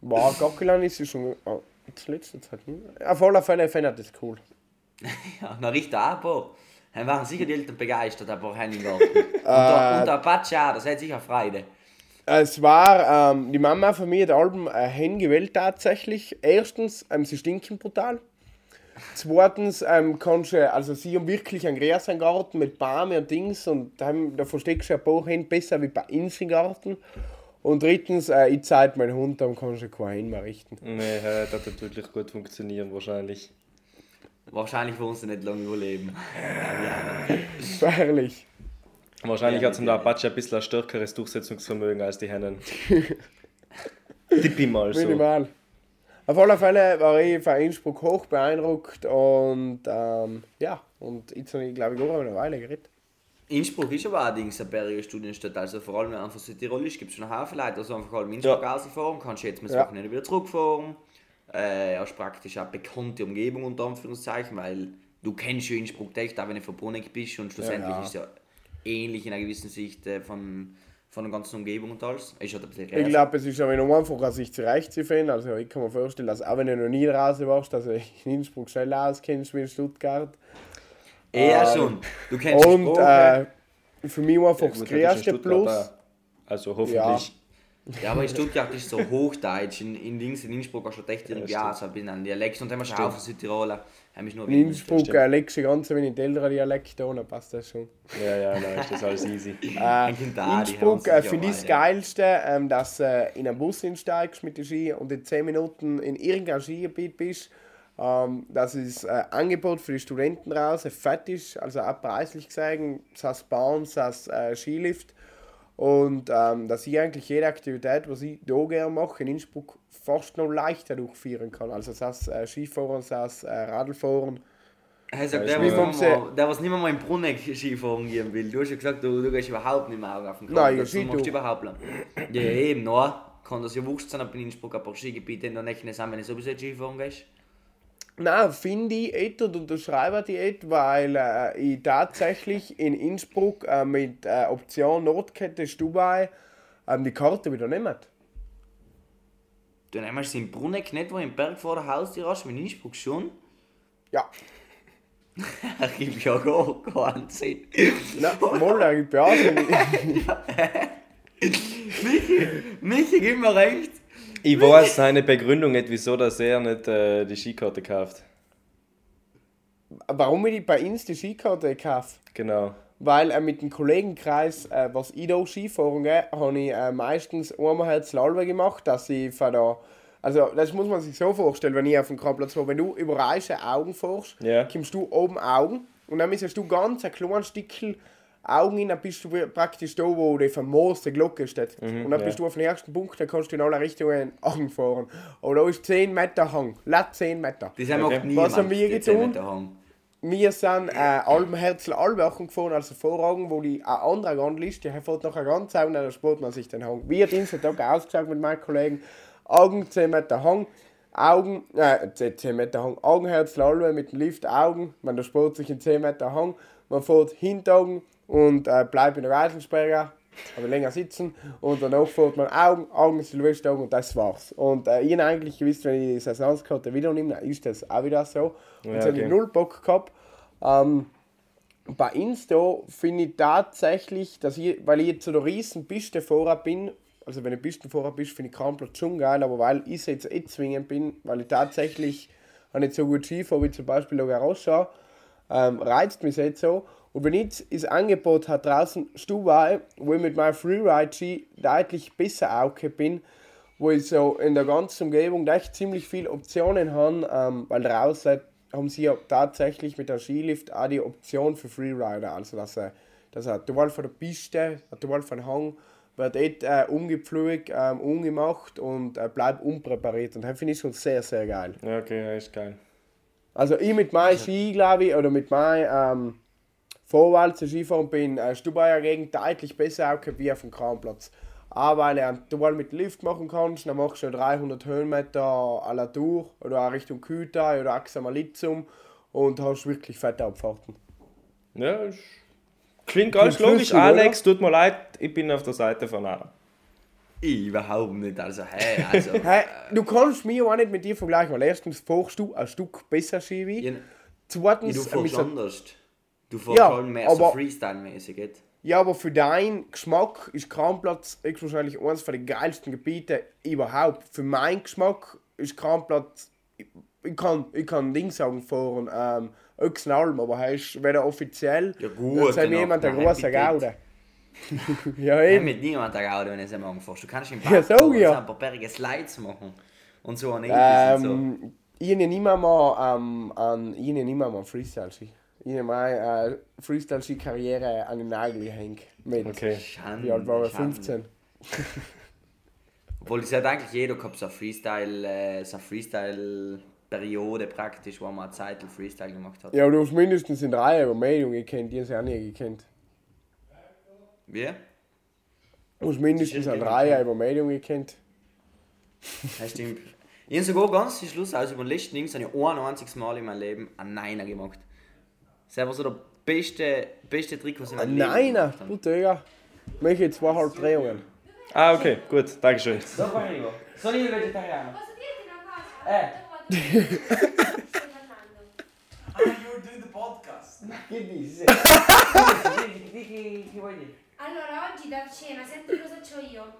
Wow, Gockelan ist ja schon. Oh, zuletzt Zeit. Hm? Auf alle Fälle finde ich das cool.
Ja, na richtig auch ein paar. Dann waren sicher die Eltern begeistert, ein paar Hennen im Garten. Und, der, und der Apache auch, das hat sicher Freude.
Es war, ähm, die Mama von mir hat Alben äh, hingewählt tatsächlich. Erstens, ähm, sie stinken brutal. Zweitens, ähm, kannst du, also sie haben wirklich einen großen Garten mit Bäumen und Dings und da, haben, da versteckst du ein paar hin besser wie bei uns im Garten. Und drittens, äh, ich zeige meinen Hund, dann kannst du keinen mehr richten.
Nee, äh, das wird wirklich gut funktionieren, wahrscheinlich.
Wahrscheinlich wollen sie nicht lange überleben.
Feierlich.
Wahrscheinlich
Ja,
hat es
ja,
der. Apache ein bisschen ein stärkeres Durchsetzungsvermögen als die Hennen. Tipp ich mal so.
Minimal. Auf alle Fälle war ich von Innsbruck hoch beeindruckt und ähm, ja, und jetzt habe ich glaube ich auch eine Weile geredet.
Innsbruck ist aber allerdings eine bergige Studienstadt, also vor allem wenn einfach Südtirol ist, gibt es schon einen Haufen Leute, also einfach allem Innsbruck
Ja.
rausfahren, kannst du jetzt mit
Ja.
Wochenende wieder zurückfahren. Äh, hast praktisch eine bekannte Umgebung unter Anführungszeichen, weil du kennst ja Innsbruck echt, auch wenn du von Bruneck bist und schlussendlich
Ja, ja.
ist ja ähnlich in einer gewissen Sicht äh, von, von der ganzen Umgebung und alles. Ist halt ein bisschen
Ich glaube, es ist aber noch einfacher, sich zurechtzufinden. Also ich kann mir vorstellen, dass auch wenn du noch nie draußen warst, dass du dich in Innsbruck schnell auskennst wie in Stuttgart.
Eher
äh,
schon. Du kennst
Und
Sprache.
äh, für mich einfach das
Gut, das
größte Plus.
Also hoffentlich.
Ja, aber in Stuttgart ist so Hochdeutsch, in, in Links in Innsbruck hast du echt irgendwie auch so ein bisschen einen Dialekt und dann hast du auch von Südtiroler, haben ich nur
In
wenig.
Innsbruck
stimmt.
äh, legst du ganz wenig älterer Dialekt an, dann passt das schon.
Ja, ja, dann ist das alles easy.
Äh,
die
Innsbruck
haben
äh, finde ich
ja
das
ja.
Geilste, ähm, dass du äh, in einen Bus einsteigst mit den Ski und in 10 Minuten in irgendeinem Skigebiet bist. Ähm, das ist äh, Angebot für die Studenten raus, fett ist, also auch preislich gesehen, Bahn, das heißt äh, Skilift. Und ähm, dass ich eigentlich jede Aktivität, was ich hier gerne mache, in Innsbruck fast noch leichter durchführen kann. Also das heißt äh, Skifahren, das heißt äh, Radlfahren.
Er sagt,
Ja,
der, was mal, der, was nicht mehr mal in Bruneck Skifahren gehen will. Du hast ja gesagt, du, du gehst überhaupt nicht mehr auf den
Nein,
das
ich
machst du
du.
überhaupt nicht. Ja, eben, no, kann das ja wurscht sein, ob in Innsbruck ein paar Skigebiete in der Nähe sind, wenn du sowieso Skifahren gehst.
Nein, finde ich et und unterschreibe die et, weil äh, ich tatsächlich in Innsbruck äh, mit äh, Option Nordkette Stubai ähm, die Karte wieder nehme.
Du nimmst sie in Bruneck nicht, wo im Berg vor der Haustür hast, wie in Innsbruck schon.
Ja,
Das gibt ja gar keinen Sinn.
na, mal, äh, ich bin auch so-
Michi, Michi, gib mir recht.
Ich weiß seine Begründung nicht, wieso dass er nicht äh, die Skikarte kauft.
Warum ich bei uns die Skikarte kaufe?
Genau.
Weil äh, mit dem Kollegenkreis, äh, was ich da Skifahren gehe, habe ich äh, meistens einmal jetzt Lalbe gemacht, dass ich von da. Also, das muss man sich so vorstellen, wenn ich auf dem Kranplatz war. Wenn du über reiche Augen fährst,
Ja.
kommst du oben Augen und dann müsstest du ganz ein kleines Stückchen Augen hin, dann bist du praktisch da, wo die vermooste Glocke steht. und dann
ja.
bist du auf den ersten Punkt, dann kannst du in alle Richtungen Augen fahren. Aber da ist 10 Meter Hang, lat 10 Meter.
Das haben
Okay.
auch nie
Was haben wir getan? Wir sind äh, Albenherzl Albachen gefahren, also Vorragen, wo die eine andere Gang ist, die fährt nachher ganz auf und dann spart man sich den Hang. Wie hat dieser Tag ausgeschaut mit meinen Kollegen? Augen 10 Meter Hang, Augen, äh, 10 Meter Hang, Augenherzl Albe mit dem Lift Augen, man der spart sich in 10 Meter Hang, man fährt Hintaugen und äh, bleibt in der Reisensperre, aber länger sitzen und danach fährt man Augen, Augen, Silvesteraugen und das war's. Und äh, ich eigentlich gewusst, wenn ich die Saisonskarte wieder nehme, dann ist das auch wieder so. Und
Ja,
jetzt habe ich
okay.
null Bock gehabt. Ähm, bei Insta finde ich tatsächlich, dass ich, weil ich jetzt so der riesen Pistenfahrer bin, also wenn ich Pistenfahrer bist, finde ich Kranplatz schon geil, aber weil ich jetzt eh zwingend bin, weil ich tatsächlich auch nicht so gut Ski fahre, wie zum Beispiel da rausschaue, ähm, reizt mich jetzt so. Und wenn ich das Angebot hat draußen Stubai, wo ich mit meinem Freeride-Ski deutlich besser auch bin, wo ich so in der ganzen Umgebung echt ziemlich viele Optionen habe, ähm, weil draußen haben sie ja tatsächlich mit der Skilift auch die Option für Freerider, also dass er, dass er total von der Piste, total von Hang, wird dort äh, umgepflügt, ähm, umgemacht und äh, bleibt unpräpariert und das finde ich schon sehr, sehr geil.
Ja, okay, ja, ist geil.
Also ich mit meinem Ski, glaube ich, oder mit meinem ähm, Vorwahl zu Skifahren bin äh, Stubaier Gegend deutlich besser aufgehoben wie auf dem Kranplatz. Aber weil er dual mit Lift machen kannst, dann machst du 300 Höhenmeter à la Tour oder auch Richtung Küta oder Axamalizum und hast wirklich fette Abfahrten.
Ja, ist, klingt alles
Klingt
logisch. Alex, tut mir leid, ich bin auf der Seite von Anna.
Ich überhaupt nicht. Also, hey, also.
Hey, du kannst mich auch nicht mit dir vergleichen, weil erstens fährst du ein Stück besser Ski wie.
Ja,
Zweitens,
du
äh,
fährst anders. Du fährst
Ja,
halt mehr so Freestyle-mäßig.
Ja, aber für deinen Geschmack ist Kranplatz wahrscheinlich eines der geilsten Gebiete überhaupt. Für meinen Geschmack ist Kranplatz. Ich, ich kann, ich kann Ding sagen fahren, ähm, Öxenalm, aber er ist weder offiziell.
Ja, gut,
mir
genau.
jemand der große. Gaude. ja,
Ich
eben.
mit niemand der Gaude, wenn ich es am Anfang fährst. Du kannst im
Ja, so,
fahren,
ja.
ein paar perrige Slides machen. Und so an so.
Ähm, ich habe nicht mehr mal ähm, an, ich nicht mehr mal Freestyle-Ski. Ich habe meine äh, Freestyle-Ski-Karriere an den Nagel gehängt. Mit,
Okay.
Schande,
wie alt war ich?
Schande.
15.
Obwohl es hat eigentlich jeder gehabt, so eine Freestyle, äh, so eine Freestyle-Periode praktisch, wo man eine Zeit Freestyle gemacht hat.
Ja, aber du hast mindestens in drei Übermeldungen gekannt, die hast du auch nie gekannt.
Wie?
Du hast mindestens
Das
an
ist
drei Übermeldungen gekannt.
Das stimmt. Ich habe sogar ganz zum Schluss, also über den letzten Dings, habe ich ein einziges Mal in meinem Leben einen Niner gemacht. Das ist einfach so der beste, beste Trick, was ich in meinem Leben
Nein, du Digga. Ich mache jetzt zweieinhalb Drehungen.
Ah, okay, gut, Dankeschön.
Dopo arrivo. Sono io il vegetariano.
Posso dirti una cosa?
Eh.
Dopo- Stai parlando.
Che dici? Che vuoi dire?
Allora, oggi da cena, senti cosa c'ho io?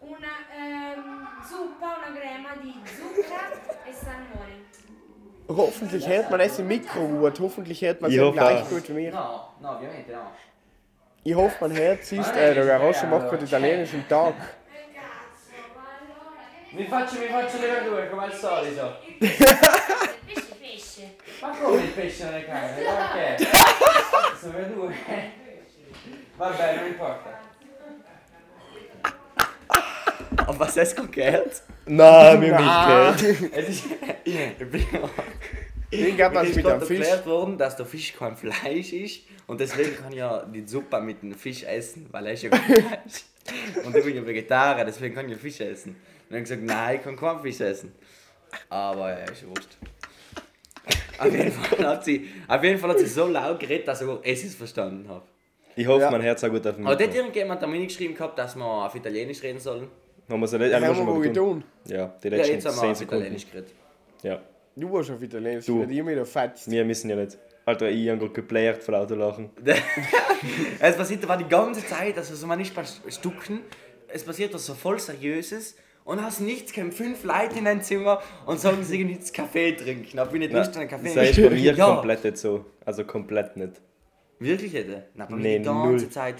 Una ehm, zuppa, una crema di zucca e salmone.
Hoffentlich hört man es im Mikro gut. Hoffentlich hört man es gleich
auch.
gut wie mir.
No, no, ovviamente no.
Ich hoffe, man hört es. Äh, der Garage macht gerade italienischen Tag.
Mi faccio, mi faccio le verdure come al solito.
Pesce, pesce.
Ma come il pesce nelle camere? Perché? Sono verdure. Vabbè, non importa. Auf was hast du gehört?
Nein, wir
Ah,
nicht
Es ist. Ist
mit dem Fisch.
erklärt worden, dass der Fisch kein Fleisch ist und deswegen kann ich ja die Suppe mit dem Fisch essen, weil er ist ja kein Fleisch. Und ich bin ja Vegetarier, deswegen kann ich ja Fisch essen. Und dann habe ich gesagt, nein, ich kann keinen Fisch essen. Aber ja, ist wurscht. Auf jeden, Fall hat sie, auf jeden Fall hat sie so laut geredet, dass ich auch es verstanden habe.
Ich hoffe,
Ja.
mein Herz hat gut auf dem
Aber
Mikro.
irgendjemand hat mir geschrieben gehabt, dass wir auf Italienisch reden sollen.
Haben wir es nicht haben wir
Haben
schon mal getan? Ja, die
Ja,
letzten
jetzt haben wir
10
auf
Sekunden.
Italienisch geredet.
Ja,
Du warst auf Italienisch.
Du.
Du. Ich mir fetzt.
wir müssen ja nicht. Alter, ich habe gerade geplayert vor lauter Lachen.
Es passiert aber die ganze Zeit, also so manchmal Stücken, es passiert was so voll Seriöses und hast nichts, kommen fünf Leute in ein Zimmer und sagen, sie gehen jetzt Kaffee trinken. Da bin ich nicht Lust an einen Kaffee.
Das ist bei mir
ja,
komplett nicht so. Also komplett nicht.
Wirklich hätte? Na, bei
Nee,
mir die ganze
null.
Zeit.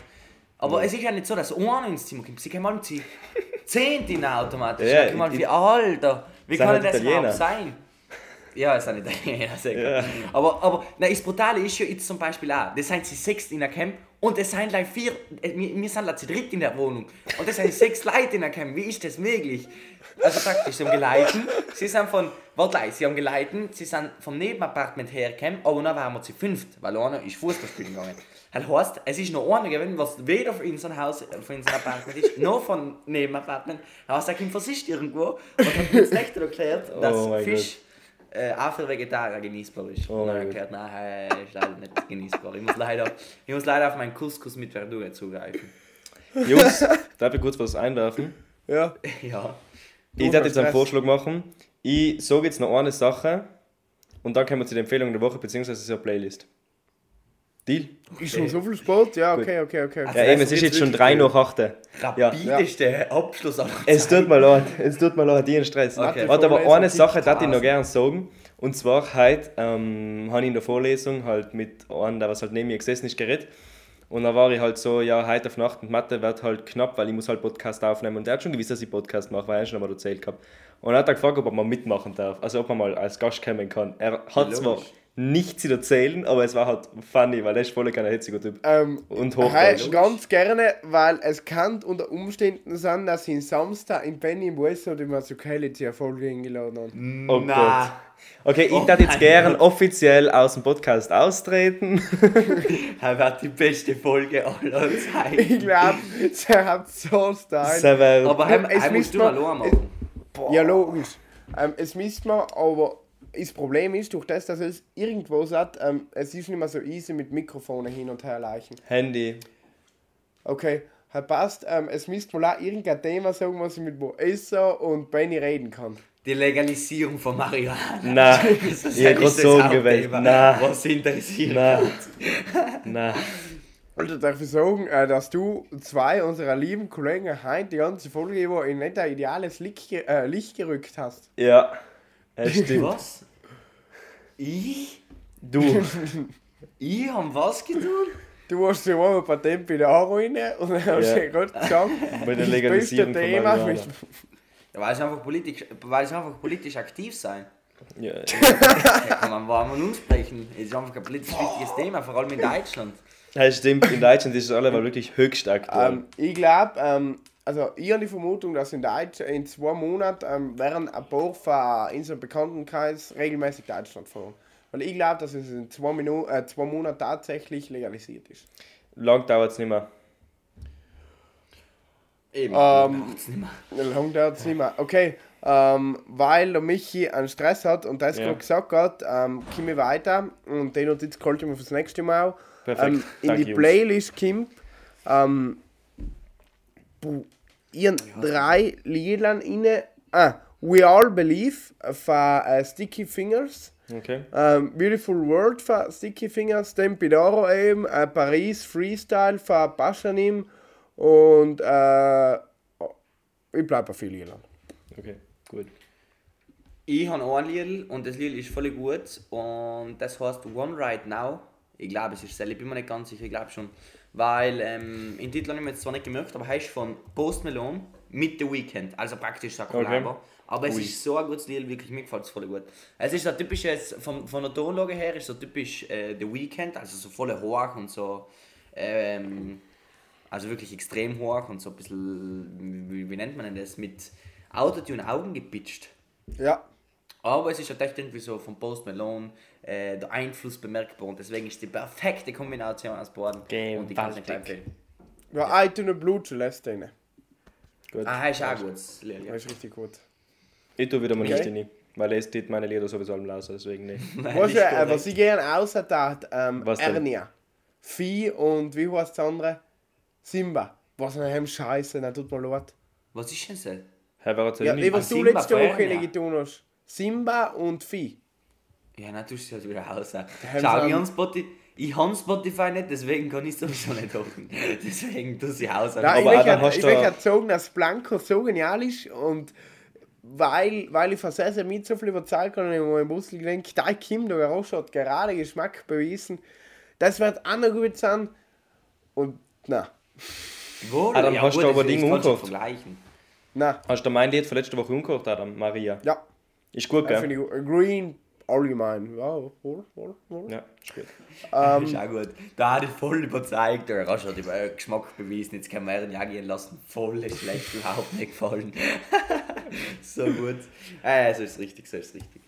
Aber es ist ja nicht so, dass einer ins Zimmer kommt. Sie kommen alle sie zehnt in automatisch.
Ja,
Ja, ich
ich-
wie Alter, wie kann
halt
das
Italiener.
überhaupt sein? Ja, es sind Italiener, sicher. Aber, aber na, das Brutale ist ja jetzt zum Beispiel auch, das sind sie sechs in der Camp und es sind like vier, äh, wir, wir sind like zu dritt in der Wohnung und das sind sechs Leute in der Camp. Wie ist das möglich? Also praktisch, sie haben geleiten, sie sind von, warte gleich, sie haben geleiten, sie sind vom Nebenapartment hergekommen, aber dann waren wir zu fünft, weil einer ist Fußball spielen gegangen. Das heißt, es ist noch einer gewesen, was weder von unserem Haus, von unserem Apartment ist, noch von Nebenapartment. Das heißt, er kommt von sich irgendwo und hat uns nicht erklärt, dass
Oh
Fisch äh, auch für Vegetarier genießbar ist.
Oh
und dann
mein
erklärt, nein, er ist leider nicht genießbar. Ich muss leider, ich muss leider auf meinen Couscous mit Verdure zugreifen.
Jungs, darf ich kurz was einwerfen?
Ja.
ja.
Ich werde jetzt einen. Vorschlag machen. Ich sage jetzt noch eine Sache und dann kommen wir zu der Empfehlung der Woche, beziehungsweise zur Playlist. Deal?
Ist schon so viel Sport? Ja, okay, okay, okay. okay.
Ja, eben, es ist jetzt schon 3 nach 8. Ja.
Rapideste Abschluss aller
Es tut mir leid, es tut mir leid, ich Stress.
Okay.
Warte, aber eine Sache, darf ich noch gerne sagen. Und zwar, heute ähm, habe ich in der Vorlesung halt mit einem, der was halt neben mir gesessen ist, geredet. Und dann war ich halt so, ja, heute auf Nacht und Mathe wird halt knapp, weil ich muss halt Podcast aufnehmen. Und der hat schon gewusst, dass ich Podcast mache, weil er schon einmal erzählt gehabt. Und er hat dann gefragt, ob er mal mitmachen darf, also ob er mal als Gast kommen kann. Er hat zwar
logisch.
Nichts zu erzählen, aber es war halt funny, weil er ist voll kein hitziger Typ.
Ähm,
Und Hochdeutsch.
ganz gerne, weil es kann unter Umständen sein, dass sie Samstag in Benny im West oder im eine Folge eingeladen haben.
Oh
Na.
Gott. Okay, ich
Oh
darf jetzt
mein
gern
Gott.
offiziell aus dem Podcast austreten.
Das wird die beste Folge aller
Ich
Zeiten.
glaube, sie hat so Style.
Aber heim,
es
heim musst du mal machen.
Ja, logisch. Ähm, es müsste man, aber das Problem ist, durch das, dass es irgendwo sagt, ähm, es ist nicht mehr so easy mit Mikrofonen hin und her leichen.
Handy.
Okay, hat passt. Ähm, es müsste mal auch irgendein Thema sagen, was ich mit Mo Esser und Benny reden kann.
Die Legalisierung von Marihuana.
Nein,
Das ist
sagen
Hauptthema,
gewählt. Nein,
Was interessiert.
nein, nein.
Also darf ich sagen, äh, dass du zwei unserer lieben Kollegen heute die ganze Folge über in nicht ein ideales Licht, äh, Licht gerückt hast.
Ja, es stimmt.
Was? Ich?
Du,
Ich hab was getan?
Du hast ja mal ein Patent bei der Aro rein und dann hast
Ja.
du ja gerade gesagt,
bei der
das
Legalisierung
beste
von.
Ja, weil es einfach politisch, weil es einfach politisch aktiv sein.
Ja,
kann man warm und ansprechen. Es ist einfach ein politisch wichtiges Thema, vor allem in Deutschland.
es stimmt, in Deutschland ist es allemal wirklich höchst aktuell.
Ähm, ich glaube, ähm, also ich habe die Vermutung, dass in Deutschland in zwei Monaten ähm, werden ein paar von unserem Bekanntenkreis regelmäßig Deutschland fahren. Weil ich glaube, dass es in zwei, Minu äh, zwei Monaten tatsächlich legalisiert ist.
Lang dauert es nicht mehr.
Eben.
Ähm,
macht's nicht mehr.
Lang dauert es nicht mehr. Okay, ähm, weil der Michi einen Stress hat und das
Ja.
gerade gesagt hat, ähm, komme ich weiter und den Notiz halte ich mir fürs nächste Mal.
Perfekt.
Ähm, in
Danke,
die
Jungs.
Playlist kommt ähm, ihren drei Liedern inne. Ah, We All Believe von äh, Sticky Fingers.
Okay.
Ähm, Beautiful World von Sticky Fingers, dann Pidoro eben, äh, Paris Freestyle von Paschanim und äh, ich bleibe bei vielen Liedern.
Okay, gut.
Ich habe ein Lied und das Lied ist voll gut und das heißt One Right Now. Ich glaube, es ist selber, ich bin mir nicht ganz sicher, ich glaube schon. Weil ähm, im Titel habe ich mir jetzt zwar nicht gemerkt, aber heißt von Post Malone mit The Weeknd, also praktisch ein Kollabo. Aber es
Ui.
ist so ein gutes Lied, wirklich, mir gefällt es voll gut. Es ist so typisch, jetzt, von, von der Tonlage her ist so typisch äh, The Weeknd, also so voll hoch und so, ähm, also wirklich extrem hoch und so ein bisschen, wie, wie nennt man denn das, mit Autotune Augen gepitcht.
Ja,
Aber es ist halt echt irgendwie so vom Post Malone äh, der Einfluss bemerkbar und deswegen ist die perfekte Kombination aus beiden. Und es nicht
Gewaltig.
empfehlen.
ja ich tue eine Blut Celeste rein.
gut.
Ah, ist auch gut. Lied, ja.
Das ist richtig gut.
Ich tue wieder mal
Okay.
nicht in, weil es tut meine Lieder sowieso alle aus, deswegen nicht.
Was,
ist
äh, was ich gerne außer tat, ähm,
Was denn?
Ernia. Vieh und wie heißt das andere? Simba. Was ein Hem Scheiße, dann tut mir leid.
Was ist denn das?
Herr,
Ja,
nicht?
was du letzte
von
Woche getan hast. Simba und Vieh.
Ja, dann tust du es halt wieder raus. Schau, ich habe Spotify, ich hab Spotify nicht, deswegen kann ich sowieso nicht hören. Deswegen tue sie raus.
Nein,
Aber
ich
hast
ich gerade sagen, dass Blanco so genial ist und weil, weil ich von sehr, sehr mit so viel überzeugt habe und ich habe im Bus gedacht, da Kim, der Roche hat gerade Geschmack bewiesen. Das wird auch noch gut sein. Und na,
Wohl,
Adam, hast
gut,
du aber
das- das
Ding
kannst du
umgekauft?
vergleichen.
na,
Hast du mein Lied von letzter Woche umgehört, Adam? Maria.
ja,
Ist gut, gell?
finde ich gut. Green allgemein. Ja, wohl, wohl, wohl.
Ja, ist gut.
Das ist auch gut. Da hat ich voll überzeugt, der Rasch hat über Geschmack bewiesen, jetzt kann man ihn ja gehen lassen. Voll schlecht, überhaupt nicht gefallen. so gut. Äh, so ist richtig, so ist richtig.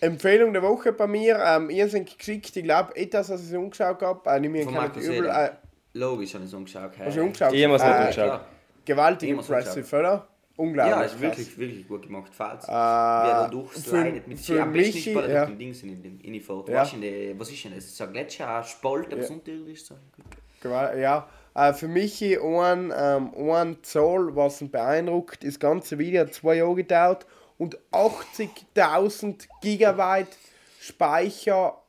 Empfehlung der Woche bei mir. Ähm, ihr seid geschickt, ich glaube, etwas, was ich umgeschaut habe. Äh,
Markus
ich übel.
Eder.
Äh,
Logisch habe ich es umgeschaut.
hast du umgeschaut?
Ich habe es nicht
äh,
umgeschaut.
Gewaltig impressive, oder? Unglaublich.
Ja, ist
krass.
wirklich, wirklich gut gemacht. Falls. Wie er da durchslidet mit sich. Am besten
Michi,
bei
ja.
durch den Dings in den Innenfahrt.
Ja.
Was, in ist denn das? So ein Gletscher, ein Spalt, aber unterirdisch so.
Ja, äh, für mich ein, ähm, ein Zoll, was ihn beeindruckt, das ganze Video hat zwei Jahre gedauert und 80.000 Gigabyte Speicher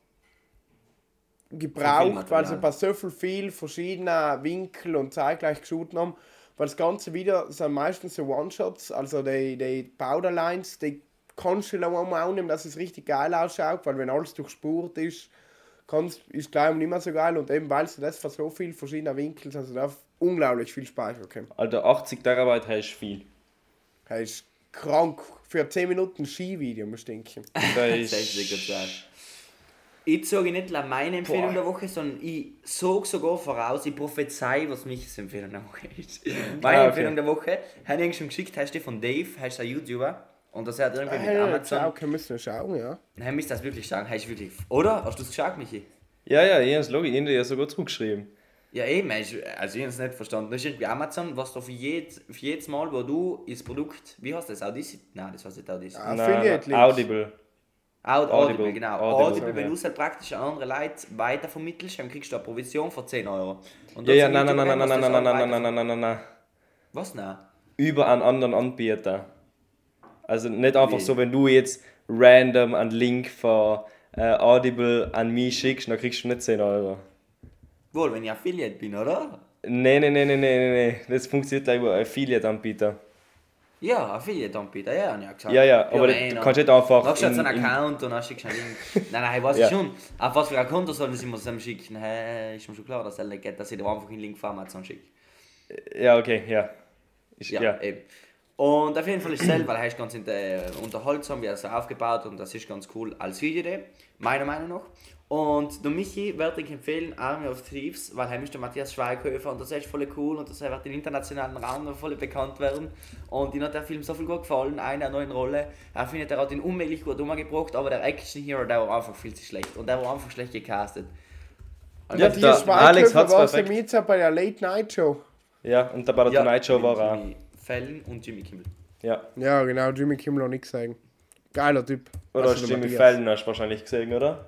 gebraucht, weil sie bei so viel, viel verschiedenen Winkel und zeitgleich geschossen haben. Weil das ganze wieder sind meistens so One-Shots, also die, die Powderlines, die kannst du noch einmal aufnehmen, dass es richtig geil ausschaut, weil wenn alles durchspurt ist, kann's, ist gleich nicht mehr so geil und eben weil sie das von so vielen verschiedenen Winkeln, also da unglaublich viel Speicher kommen.
Alter, 80 Terabyte hast du viel.
Das ist krank. Für 10 Minuten Skivideo, muss ich denken.
Das ist
ist Ich sage nicht la meine Empfehlung
Boah.
der Woche, sondern ich sage sogar voraus, ich prophezei, was Michis Empfehlung der Woche ist. Meine
Ah, okay.
Empfehlung der Woche, habe ich schon geschickt, heißt die von Dave, heißt ein YouTuber. Und das hat irgendwie mit
Hey,
Amazon.
schau, können müssen wir schauen, ja.
Nein, müsst das wirklich sagen, heißt wirklich. Oder? Hast du es geschaut, Michi?
Ja, ja, ich hab's logisch, ich hab dir ja sogar zurückgeschrieben.
Ja, eben, ich- also ich habe es nicht verstanden. Das ist irgendwie Amazon, was da für, jed, für jedes Mal, wo du das Produkt, wie heißt das, Audacity? Nein, das heißt nicht Audacity.
Affiliate
Nein,
Links.
Audible.
Aud
Audible.
Audible, genau.
Audible,
Audible, wenn du es halt praktisch an andere Leute weitervermittelst, dann kriegst du eine Provision von 10 Euro. Und
Ja, ja, nein, nein, nein, nein, nein, nein,
auch
nein, nein, nein,
weiter-
nein, nein, nein.
Was nein?
Über einen anderen Anbieter. Also nicht einfach
Wie?
so, wenn du jetzt random einen Link von äh, Audible an mich schickst, dann kriegst du nicht 10 Euro.
Wohl, wenn ich Affiliate bin, oder?
Nee, nee, nee, nee, nee, nee. Das funktioniert über Affiliate-Anbieter.
Ja, Affiliate-Anbieter, ja, habe ich gesagt.
Ja, ja, aber
nein,
du
no.
kannst nicht einfach
Machst du jetzt
in-
einen
in-
Account und dann schickst du einen Link. nein, nein, ich weiß
Ja.
es schon. Auf was für ein Konto sollen sie mir das schicken? Hä, ist mir schon klar, dass er nicht geht, dass ich da einfach einen Link von Amazon schicke.
Ja, okay, ja. Ist,
Ja,
ja.
eben. Und auf jeden Fall ist es selber, weil er ist ganz unterhaltsam, wie er es aufgebaut und das ist ganz cool als Videoidee, meiner Meinung nach. Und der Michi würde ich empfehlen, Army of Thieves, weil er ist der Matthias Schweighöfer und das ist voll cool und das wird im internationalen Raum noch voll bekannt werden. Und ihm hat der Film so viel gut gefallen, eine neue Rolle. Er findet, er hat ihn unmöglich gut umgebracht, aber der Action Hero, der war einfach viel zu schlecht und der war einfach schlecht gecastet.
Ja,
Die
der Alex
Schweighöfer
hat's
war jetzt auch bei der Late Night Show.
Ja, und da bei der Tonight Show
mit
war er. auch.
Jimmy Fallon und Jimmy Kimmel.
Ja.
Ja, genau, Jimmy Kimmel auch nichts sagen. Geiler Typ.
Oder
Also
hast du
der
Jimmy. Fallon hast du wahrscheinlich gesehen, oder?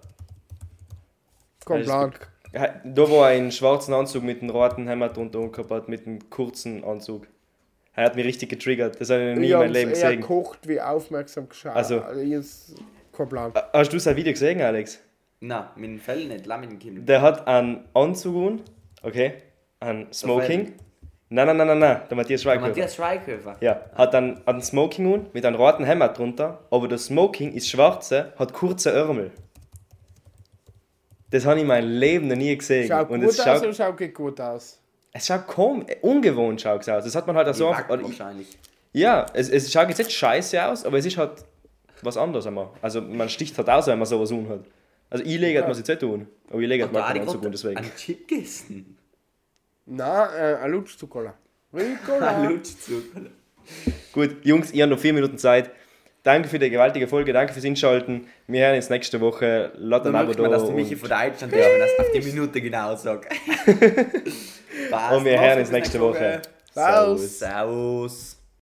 Plan.
Ja, Da wo er einen schwarzen Anzug mit einem roten Hemd drunter hat, mit einem kurzen Anzug. Er hat mich richtig getriggert. Das habe ich noch nie
Ich
in meinem Leben gesehen.
gekocht wie aufmerksam geschaut.
Also-
ich jetzt kein Plan.
Hast du sein Video gesehen, Alex?
Nein, mit dem Fell nicht, lass mit dem Kimmel.
Der hat einen Anzug an, okay? Ein Smoking. Nein, nein, nein, nein, nein, der Matthias Schweighöfer.
Matthias Schweighöfer.
Ja, hat dann einen Smoking an, mit einem roten Hemd drunter, aber das Smoking ist schwarze, hat kurze Ärmel. Das habe ich in meinem Leben noch nie gesehen.
Schaut
Und
gut
es
aus
schaut,
oder schaut nicht gut aus?
es schaut kaum, ungewohnt schaut es aus. Das hat man halt auch so einfach,
wahrscheinlich.
Ja, es, es schaut jetzt nicht scheiße aus, aber es ist halt was anderes einmal. Also man sticht halt aus, wenn man sowas hat. Also ich lege halt man sich nicht tun, aber ich lege halt
Und da
mal
hat
keinen
ich
Anzug an,
gerade
deswegen.
einen Chip gegessen.
Nein, äh, ein Lutschzuckerler. Ricola.
Lutschzucker.
Gut, Jungs, ihr habt noch vier Minuten Zeit. Danke für die gewaltige Folge, danke fürs Einschalten. Wir hören uns nächste Woche. Lasst
Da man, dass du Michi von Deutschland hörst, wenn es auf die Minute genau sagt. Passt.
Und wir hören uns nächste
bis
Woche.
Servus.
Servus.